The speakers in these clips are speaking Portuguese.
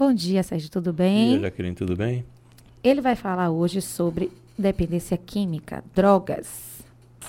Bom dia, Sérgio, tudo bem? Bom dia, Jaqueline, tudo bem? Ele vai falar hoje sobre dependência química, drogas.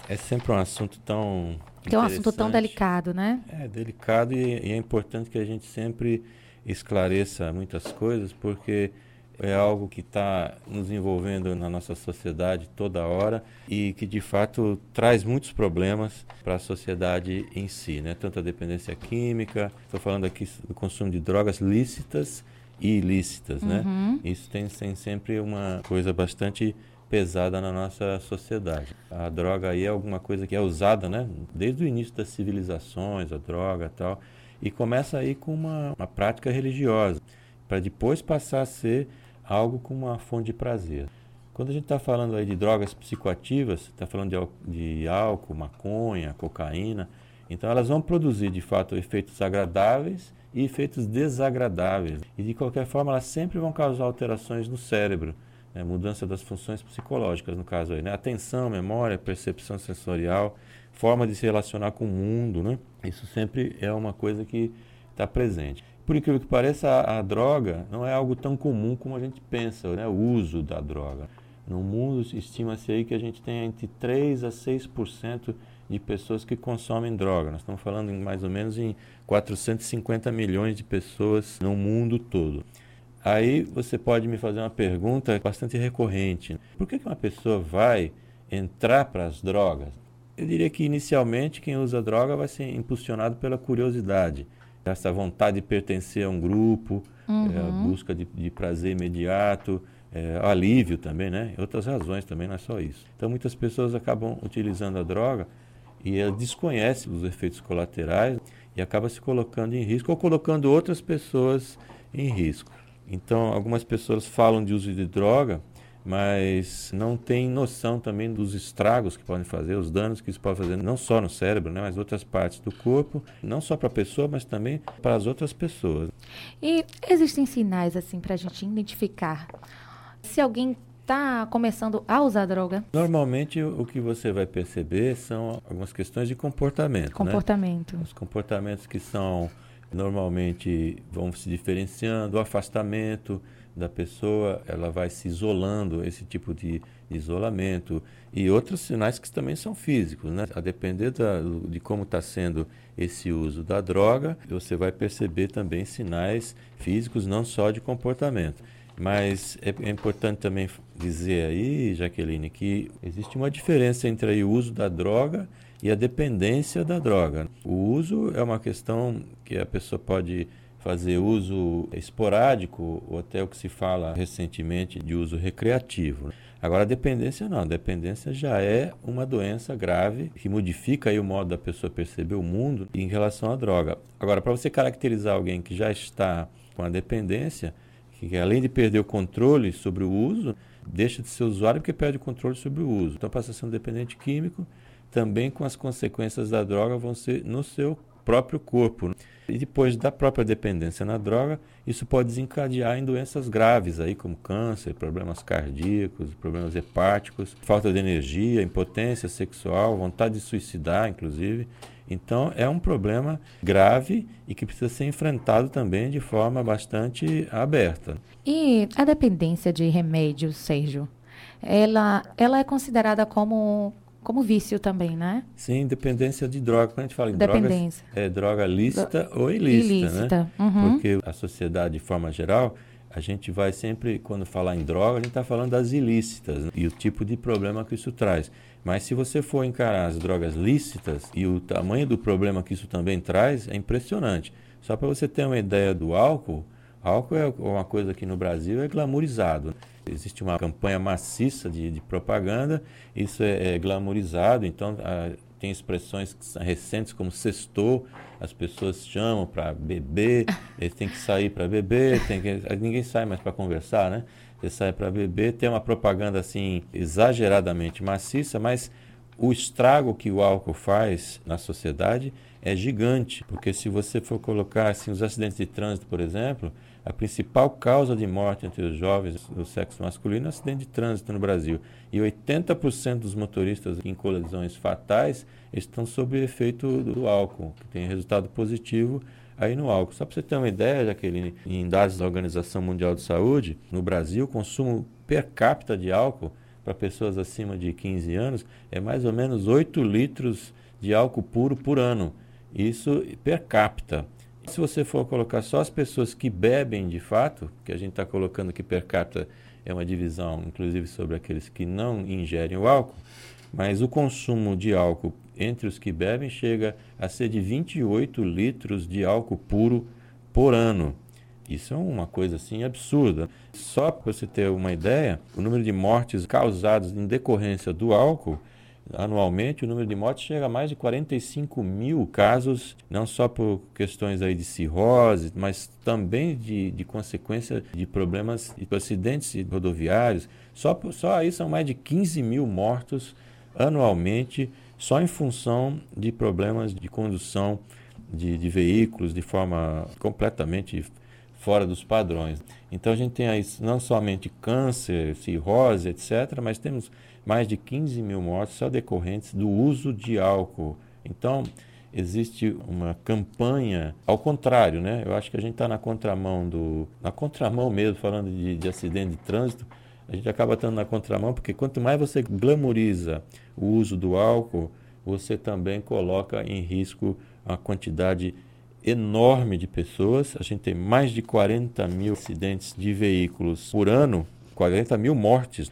É sempre um assunto tão. Que é um assunto tão delicado, né? É delicado e, e é importante que a gente sempre esclareça muitas coisas, porque é algo que está nos envolvendo na nossa sociedade toda hora e que de fato traz muitos problemas para a sociedade em si, né? Tanto a dependência química, estou falando aqui do consumo de drogas lícitas ilícitas, né? Uhum. Isso tem, tem sempre uma coisa bastante pesada na nossa sociedade. A droga aí é alguma coisa que é usada, né? Desde o início das civilizações, a droga e tal, e começa aí com uma, uma prática religiosa, para depois passar a ser algo com uma fonte de prazer. Quando a gente está falando aí de drogas psicoativas, está falando de, de álcool, maconha, cocaína, então elas vão produzir de fato efeitos agradáveis e efeitos desagradáveis. E de qualquer forma elas sempre vão causar alterações no cérebro, né? mudança das funções psicológicas no caso aí, né? atenção, memória, percepção sensorial, forma de se relacionar com o mundo, né? Isso sempre é uma coisa que está presente. Por incrível que pareça, a, a, droga não é algo tão comum como a gente pensa, né? o uso da droga. No mundo, estima-se aí que a gente tem entre 3 a 6% de pessoas que consomem droga. Nós estamos falando em mais ou menos em 450 milhões de pessoas no mundo todo. Aí você pode me fazer uma pergunta bastante recorrente. Por que, uma pessoa vai entrar para as drogas? Eu diria que inicialmente quem usa droga vai ser impulsionado pela curiosidade essa vontade de pertencer a um grupo, uhum. é, a busca de, de prazer imediato, é, alívio também, né? Outras razões também, não é só isso. Então muitas pessoas acabam utilizando a droga e ela desconhece os efeitos colaterais e acaba se colocando em risco ou colocando outras pessoas em risco. Então algumas pessoas falam de uso de droga mas não tem noção também dos estragos que podem fazer, os danos que isso pode fazer, não só no cérebro, né, mas outras partes do corpo, não só para a pessoa, mas também para as outras pessoas. E existem sinais assim para a gente identificar se alguém está começando a usar droga? Normalmente o que você vai perceber são algumas questões de comportamento. Né? Comportamento. Né? Os comportamentos que são normalmente vão se diferenciando, o afastamento da pessoa, ela vai se isolando, esse tipo de isolamento. E outros sinais que também são físicos, né? A depender da, de como está sendo esse uso da droga, você vai perceber também sinais físicos, não só de comportamento. Mas é, é importante também dizer aí, Jaqueline, que existe uma diferença entre aí, o uso da droga e a dependência da droga. O uso é uma questão que a pessoa pode fazer uso esporádico, ou até o que se fala recentemente de uso recreativo. Agora, a dependência não. A dependência já é uma doença grave que modifica aí o modo da pessoa perceber o mundo em relação à droga. Agora, para você caracterizar alguém que já está com a dependência, que além de perder o controle sobre o uso, deixa de ser usuário porque perde o controle sobre o uso. Então, passa a ser um dependente químico, também com as consequências da droga vão ser no seu próprio corpo. E depois da própria dependência na droga, isso pode desencadear em doenças graves, aí, como câncer, problemas cardíacos, problemas hepáticos, falta de energia, impotência sexual, vontade de suicidar, inclusive. Então, é um problema grave e que precisa ser enfrentado também de forma bastante aberta. E a dependência de remédios, Sérgio, ela, ela é considerada como como vício também, né? Sim, dependência de droga. Quando a gente fala em drogas, é droga lícita Do... ou ilícita, ilícita. né? Uhum. Porque a sociedade, de forma geral, a gente vai sempre, quando falar em droga, a gente está falando das ilícitas né? e o tipo de problema que isso traz. Mas se você for encarar as drogas lícitas e o tamanho do problema que isso também traz, é impressionante. Só para você ter uma ideia do álcool, álcool é uma coisa que no Brasil é glamourizado. Existe uma campanha maciça de, de propaganda, isso é, é glamorizado, então a, tem expressões recentes como sextou, as pessoas chamam para beber, eles têm que sair para beber, tem que, ninguém sai mais para conversar, né? Você sai para beber, tem uma propaganda assim exageradamente maciça, mas o estrago que o álcool faz na sociedade é gigante, porque se você for colocar assim os acidentes de trânsito, por exemplo, a principal causa de morte entre os jovens do sexo masculino é acidente de trânsito no Brasil. E 80% dos motoristas em colisões fatais estão sob o efeito do álcool, que tem resultado positivo aí no álcool. Só para você ter uma ideia, Jaqueline, em dados da Organização Mundial de Saúde, no Brasil, o consumo per capita de álcool para pessoas acima de 15 anos é mais ou menos 8 litros de álcool puro por ano. Isso per capita. Se você for colocar só as pessoas que bebem de fato, que a gente está colocando que per capita é uma divisão, inclusive, sobre aqueles que não ingerem o álcool, mas o consumo de álcool entre os que bebem chega a ser de 28 litros de álcool puro por ano. Isso é uma coisa assim absurda. Só para você ter uma ideia, o número de mortes causadas em decorrência do álcool anualmente o número de mortes chega a mais de 45 mil casos, não só por questões aí de cirrose, mas também de, de consequência de problemas de acidentes rodoviários. Só, só aí são mais de 15 mil mortos anualmente, só em função de problemas de condução de, de veículos de forma completamente fora dos padrões. Então a gente tem aí não somente câncer, cirrose, etc., mas temos mais de 15 mil mortes só decorrentes do uso de álcool. Então, existe uma campanha ao contrário, né? Eu acho que a gente está na contramão do. Na contramão mesmo, falando de, de acidente de trânsito, a gente acaba estando na contramão, porque quanto mais você glamoriza o uso do álcool, você também coloca em risco uma quantidade enorme de pessoas. A gente tem mais de 40 mil acidentes de veículos por ano, 40 mil mortes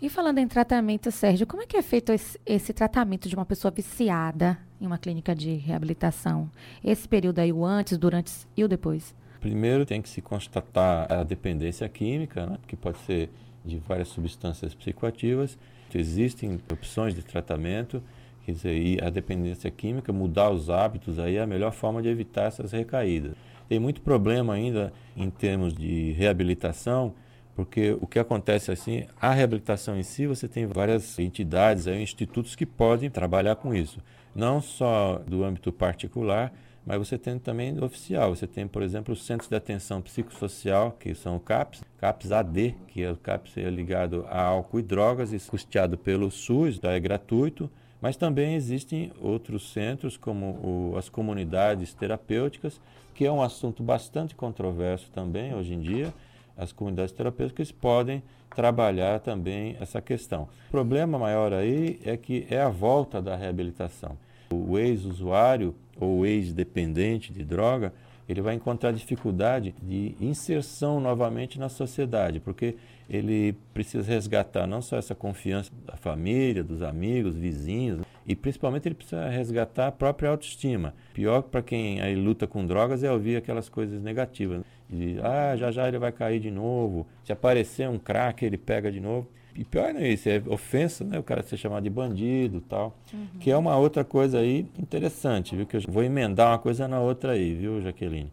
e falando em tratamento, Sérgio, como é que é feito esse, esse, tratamento de uma pessoa viciada em uma clínica de reabilitação? Esse período aí, o antes, durante e o depois? Primeiro tem que se constatar a dependência química, né, que pode ser de várias substâncias psicoativas. Existem opções de tratamento, quer dizer, a dependência química, mudar os hábitos aí é a melhor forma de evitar essas recaídas. Tem muito problema ainda em termos de reabilitação, porque o que acontece assim, a reabilitação em si, você tem várias entidades, aí, institutos que podem trabalhar com isso. Não só do âmbito particular, mas você tem também oficial. Você tem, por exemplo, os Centros de Atenção Psicossocial, que são o CAPS, CAPS AD, que é o CAPS é ligado a álcool e drogas, e custeado pelo SUS, então é gratuito. Mas também existem outros centros, como o, as comunidades terapêuticas, que é um assunto bastante controverso também hoje em dia, as comunidades terapêuticas podem trabalhar também essa questão. O problema maior aí é que é a volta da reabilitação. O ex-usuário ou ex-dependente de droga, ele vai encontrar dificuldade de inserção novamente na sociedade, porque ele precisa resgatar não só essa confiança da família, dos amigos, vizinhos, e principalmente ele precisa resgatar a própria autoestima. Pior para quem aí luta com drogas é ouvir aquelas coisas negativas. Né? Ah, já já ele vai cair de novo. Se aparecer um crack, ele pega de novo. E pior não é isso, é ofensa, né? O cara ser chamado de bandido tal. Uhum. Que é uma outra coisa aí interessante, viu? Que eu vou emendar uma coisa na outra aí, viu, Jaqueline?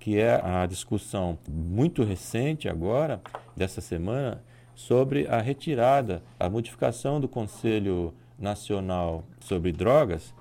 Que é a discussão muito recente agora, dessa semana, sobre a retirada, a modificação do Conselho Nacional sobre Drogas,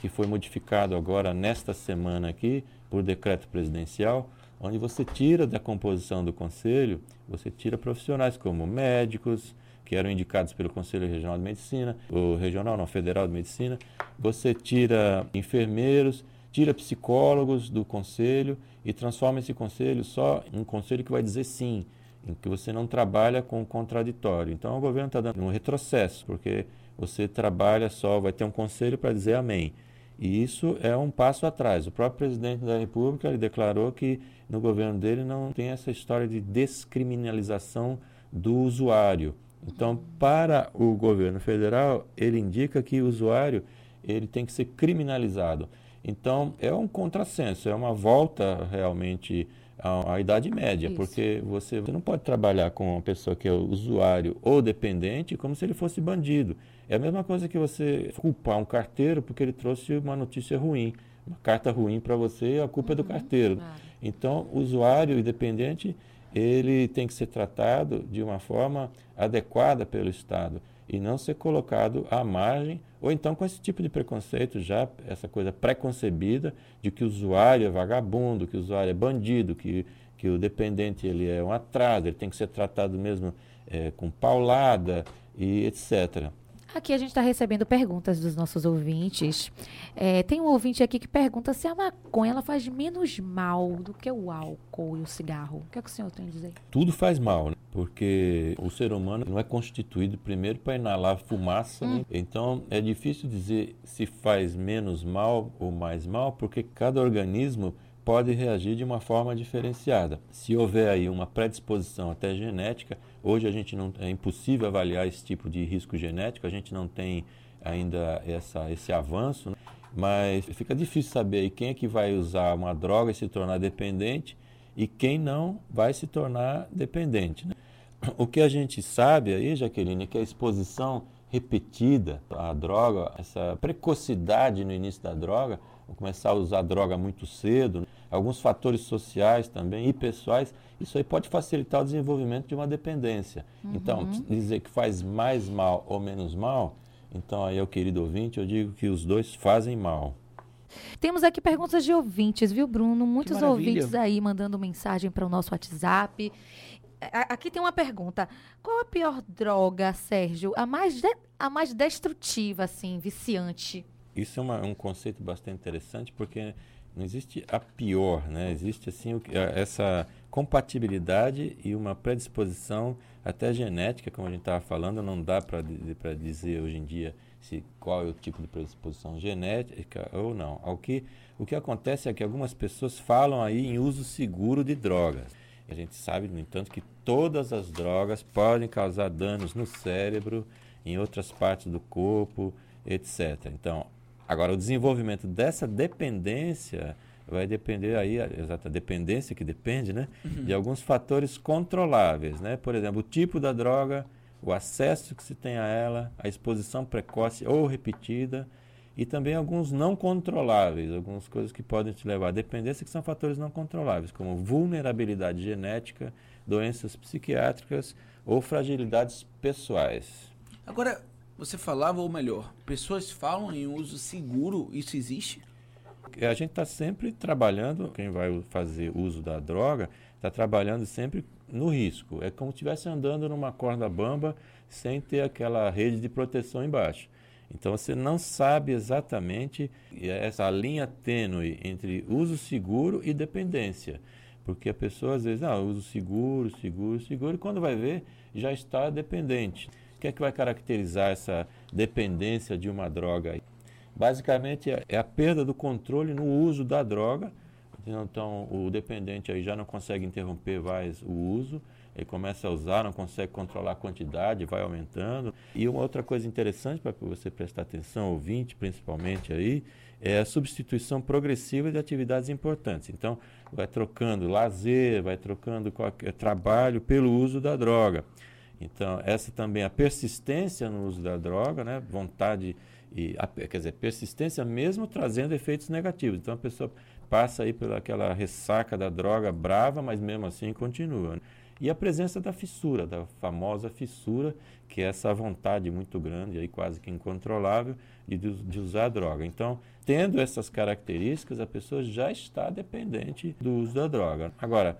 que foi modificado agora nesta semana aqui por decreto presidencial, onde você tira da composição do conselho, você tira profissionais como médicos, que eram indicados pelo Conselho Regional de Medicina, o regional não, federal de medicina, você tira enfermeiros, tira psicólogos do conselho e transforma esse conselho só em um conselho que vai dizer sim, em que você não trabalha com o contraditório. Então o governo está dando um retrocesso, porque você trabalha só, vai ter um conselho para dizer amém. E isso é um passo atrás. O próprio presidente da República ele declarou que no governo dele não tem essa história de descriminalização do usuário. Então, para o governo federal, ele indica que o usuário ele tem que ser criminalizado. Então, é um contrassenso, é uma volta realmente à, à Idade Média, Isso. porque você, você não pode trabalhar com uma pessoa que é usuário ou dependente como se ele fosse bandido. É a mesma coisa que você culpar um carteiro porque ele trouxe uma notícia ruim, uma carta ruim para você, a culpa uhum. é do carteiro. Então, o usuário independente, ele tem que ser tratado de uma forma adequada pelo Estado e não ser colocado à margem, ou então com esse tipo de preconceito já, essa coisa preconcebida de que o usuário é vagabundo, que o usuário é bandido, que, que o dependente ele é um atraso, ele tem que ser tratado mesmo é, com paulada e etc. Aqui a gente está recebendo perguntas dos nossos ouvintes. É, tem um ouvinte aqui que pergunta se a maconha ela faz menos mal do que o álcool e o cigarro. O que, é que o senhor tem a dizer? Tudo faz mal, né? porque o ser humano não é constituído primeiro para inalar fumaça, hum. né? então é difícil dizer se faz menos mal ou mais mal, porque cada organismo pode reagir de uma forma diferenciada. Se houver aí uma predisposição até genética, hoje a gente não é impossível avaliar esse tipo de risco genético, a gente não tem ainda essa, esse avanço, né? mas fica difícil saber quem é que vai usar uma droga e se tornar dependente e quem não vai se tornar dependente. Né? O que a gente sabe aí, Jaqueline, é que a exposição repetida à droga, essa precocidade no início da droga, começar a usar droga muito cedo, né? Alguns fatores sociais também e pessoais, isso aí pode facilitar o desenvolvimento de uma dependência. Uhum. Então, dizer que faz mais mal ou menos mal, então aí, ao querido ouvinte, eu digo que os dois fazem mal. Temos aqui perguntas de ouvintes, viu, Bruno? Muitos ouvintes aí mandando mensagem para o nosso WhatsApp. Aqui tem uma pergunta. Qual a pior droga, Sérgio? A mais, de, a mais destrutiva, assim, viciante? Isso é uma, um conceito bastante interessante, porque não existe a pior, né? Existe assim essa compatibilidade e uma predisposição até genética, como a gente estava falando, não dá para dizer hoje em dia se qual é o tipo de predisposição genética ou não. O que, o que acontece é que algumas pessoas falam aí em uso seguro de drogas. A gente sabe, no entanto, que todas as drogas podem causar danos no cérebro, em outras partes do corpo, etc. Então, Agora, o desenvolvimento dessa dependência vai depender aí, a exata dependência que depende, né, uhum. de alguns fatores controláveis, né? Por exemplo, o tipo da droga, o acesso que se tem a ela, a exposição precoce ou repetida e também alguns não controláveis, algumas coisas que podem te levar à dependência que são fatores não controláveis, como vulnerabilidade genética, doenças psiquiátricas ou fragilidades pessoais. Agora, você falava, ou melhor, pessoas falam em uso seguro, isso existe? A gente está sempre trabalhando, quem vai fazer uso da droga, está trabalhando sempre no risco. É como se estivesse andando numa corda bamba sem ter aquela rede de proteção embaixo. Então você não sabe exatamente essa linha tênue entre uso seguro e dependência. Porque a pessoa às vezes, ah, uso seguro, seguro, seguro, e quando vai ver, já está dependente que é que vai caracterizar essa dependência de uma droga? Basicamente é a perda do controle no uso da droga. Então o dependente aí já não consegue interromper mais o uso, ele começa a usar, não consegue controlar a quantidade, vai aumentando. E uma outra coisa interessante para você prestar atenção, ouvinte principalmente aí, é a substituição progressiva de atividades importantes. Então, vai trocando lazer, vai trocando trabalho pelo uso da droga. Então, essa também, a persistência no uso da droga, né? vontade, e, a, quer dizer, persistência mesmo trazendo efeitos negativos. Então, a pessoa passa aí pelaquela ressaca da droga brava, mas mesmo assim continua. Né? E a presença da fissura, da famosa fissura, que é essa vontade muito grande, aí quase que incontrolável, de, de usar a droga. Então, tendo essas características, a pessoa já está dependente do uso da droga. Agora,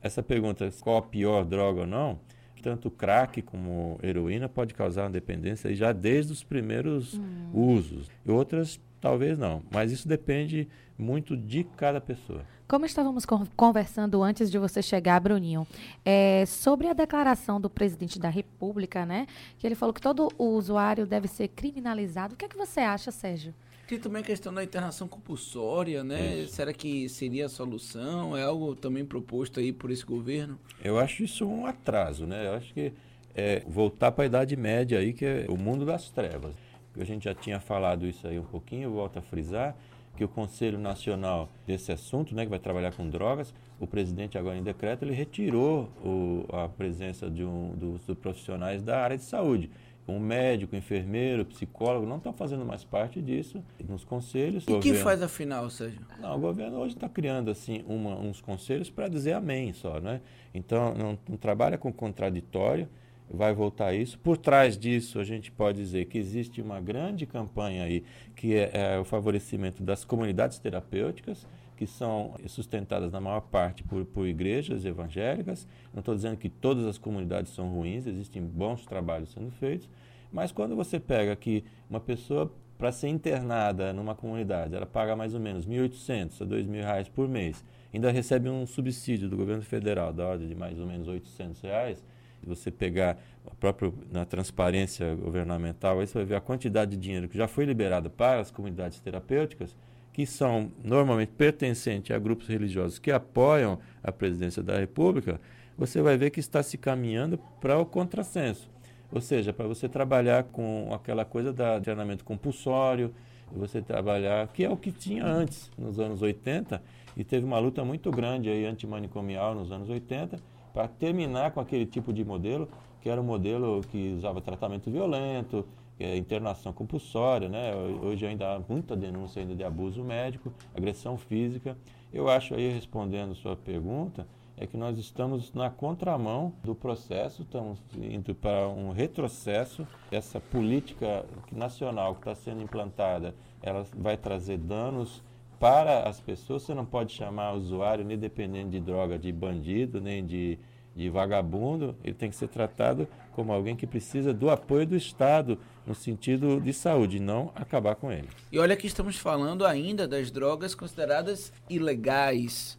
essa pergunta, qual a pior droga ou não, tanto crack como heroína pode causar uma dependência já desde os primeiros hum. usos. E outras talvez não, mas isso depende muito de cada pessoa. Como estávamos conversando antes de você chegar, Bruninho, é, sobre a declaração do presidente da República, né? Que ele falou que todo usuário deve ser criminalizado. O que é que você acha, Sérgio? Tem também a questão da internação compulsória, né? Isso. Será que seria a solução? É algo também proposto aí por esse governo? Eu acho isso um atraso, né? Eu acho que é voltar para a Idade Média aí, que é o mundo das trevas. A gente já tinha falado isso aí um pouquinho, eu volto a frisar que o Conselho Nacional desse assunto, né, que vai trabalhar com drogas, o presidente agora em decreto, ele retirou o, a presença de um, dos, dos profissionais da área de saúde um médico, enfermeiro, psicólogo, não estão fazendo mais parte disso nos conselhos. E o que faz afinal, Sérgio? Não, o governo hoje está criando assim uma, uns conselhos para dizer amém só, né? Então não, não, trabalha com contraditório, vai voltar isso. Por trás disso a gente pode dizer que existe uma grande campanha aí que é, é o favorecimento das comunidades terapêuticas que são sustentadas na maior parte por, por igrejas evangélicas. Não estou dizendo que todas as comunidades são ruins, existem bons trabalhos sendo feitos, Mas quando você pega que uma pessoa para ser internada numa comunidade, ela paga mais ou menos R$ 1.800 a R$ 2.000 por mês, ainda recebe um subsídio do governo federal da ordem de mais ou menos 800 reais, você pegar próprio na transparência governamental, aí você vai ver a quantidade de dinheiro que já foi liberado para as comunidades terapêuticas, que são normalmente pertencentes a grupos religiosos que apoiam a presidência da República, você vai ver que está se caminhando para o contrassenso. Ou seja, para você trabalhar com aquela coisa da treinamento compulsório, você trabalhar, que é o que tinha antes, nos anos 80, e teve uma luta muito grande aí antimanicomial nos anos 80, para terminar com aquele tipo de modelo, que era um modelo que usava tratamento violento, é, internação compulsória, né? Hoje ainda há muita denúncia ainda de abuso médico, agressão física. Eu acho aí, respondendo sua pergunta, é que nós estamos na contramão do processo, estamos indo para um retrocesso. Essa política nacional que está sendo implantada, ela vai trazer danos para as pessoas. Você não pode chamar o usuário, nem dependendo de droga, de bandido, nem de, de vagabundo. Ele tem que ser tratado como alguém que precisa do apoio do Estado no sentido de saúde, não acabar com ele. E olha que estamos falando ainda das drogas consideradas ilegais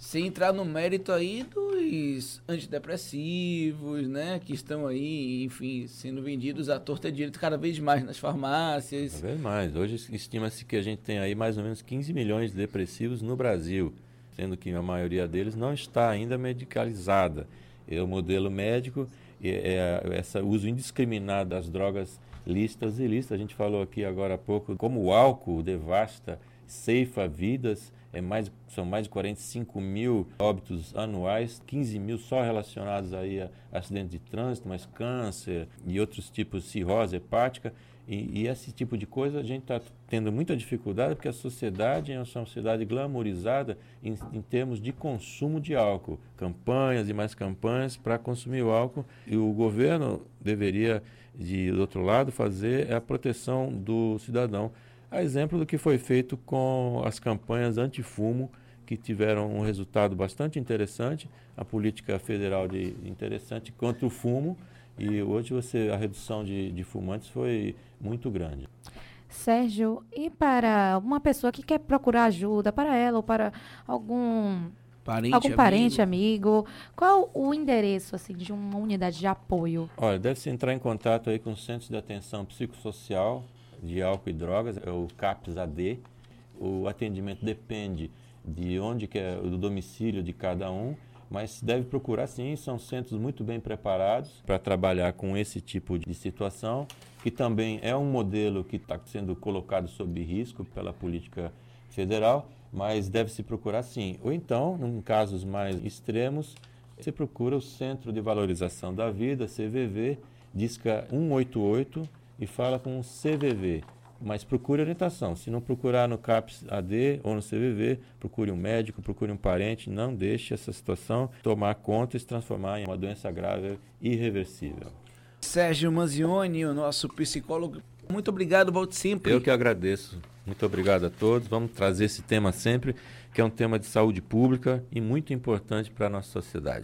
sem entrar no mérito aí dos antidepressivos, né, que estão aí, enfim, sendo vendidos à torta direito cada vez mais nas farmácias. Cada vez mais. Hoje estima-se que a gente tem aí mais ou menos 15 milhões de depressivos no Brasil, sendo que a maioria deles não está ainda medicalizada. É o modelo médico, é, é esse uso indiscriminado das drogas listas e ilícitas. A gente falou aqui agora há pouco como o álcool devasta, ceifa vidas é mais, são mais de 45 mil óbitos anuais, 15 mil só relacionados aí a acidentes de trânsito, mas câncer e outros tipos cirrose hepática. E, e esse tipo de coisa a gente está tendo muita dificuldade porque a sociedade é uma sociedade glamourizada em, em termos de consumo de álcool. Campanhas e mais campanhas para consumir o álcool. E o governo deveria, de, do outro lado, fazer a proteção do cidadão a exemplo do que foi feito com as campanhas anti-fumo, que tiveram um resultado bastante interessante, a política federal de interessante contra o fumo, e hoje você a redução de, de fumantes foi muito grande. Sérgio, e para uma pessoa que quer procurar ajuda para ela ou para algum parente, algum parente, amigo. amigo. Qual o endereço assim de uma unidade de apoio? Olha, deve-se entrar em contato aí com o Centro de Atenção Psicossocial de álcool e drogas, é o CAPS-AD. O atendimento depende de onde que é o domicílio de cada um, mas deve procurar sim, são centros muito bem preparados para trabalhar com esse tipo de situação, que também é um modelo que está sendo colocado sob risco pela política federal, mas deve se procurar sim. Ou então, em casos mais extremos, você procura o Centro de Valorização da Vida, CVV, disca 188 e fala com o CVV. Mas procure orientação. Se não procurar no CAPS AD ou no CVV, procure um médico, procure um parente. Não deixe essa situação tomar conta e se transformar em uma doença grave irreversível. Sérgio Manzioni, o nosso psicólogo. Muito obrigado, volte sempre. Eu que agradeço. Muito obrigado a todos. Vamos trazer esse tema sempre, que é um tema de saúde pública e muito importante para a nossa sociedade.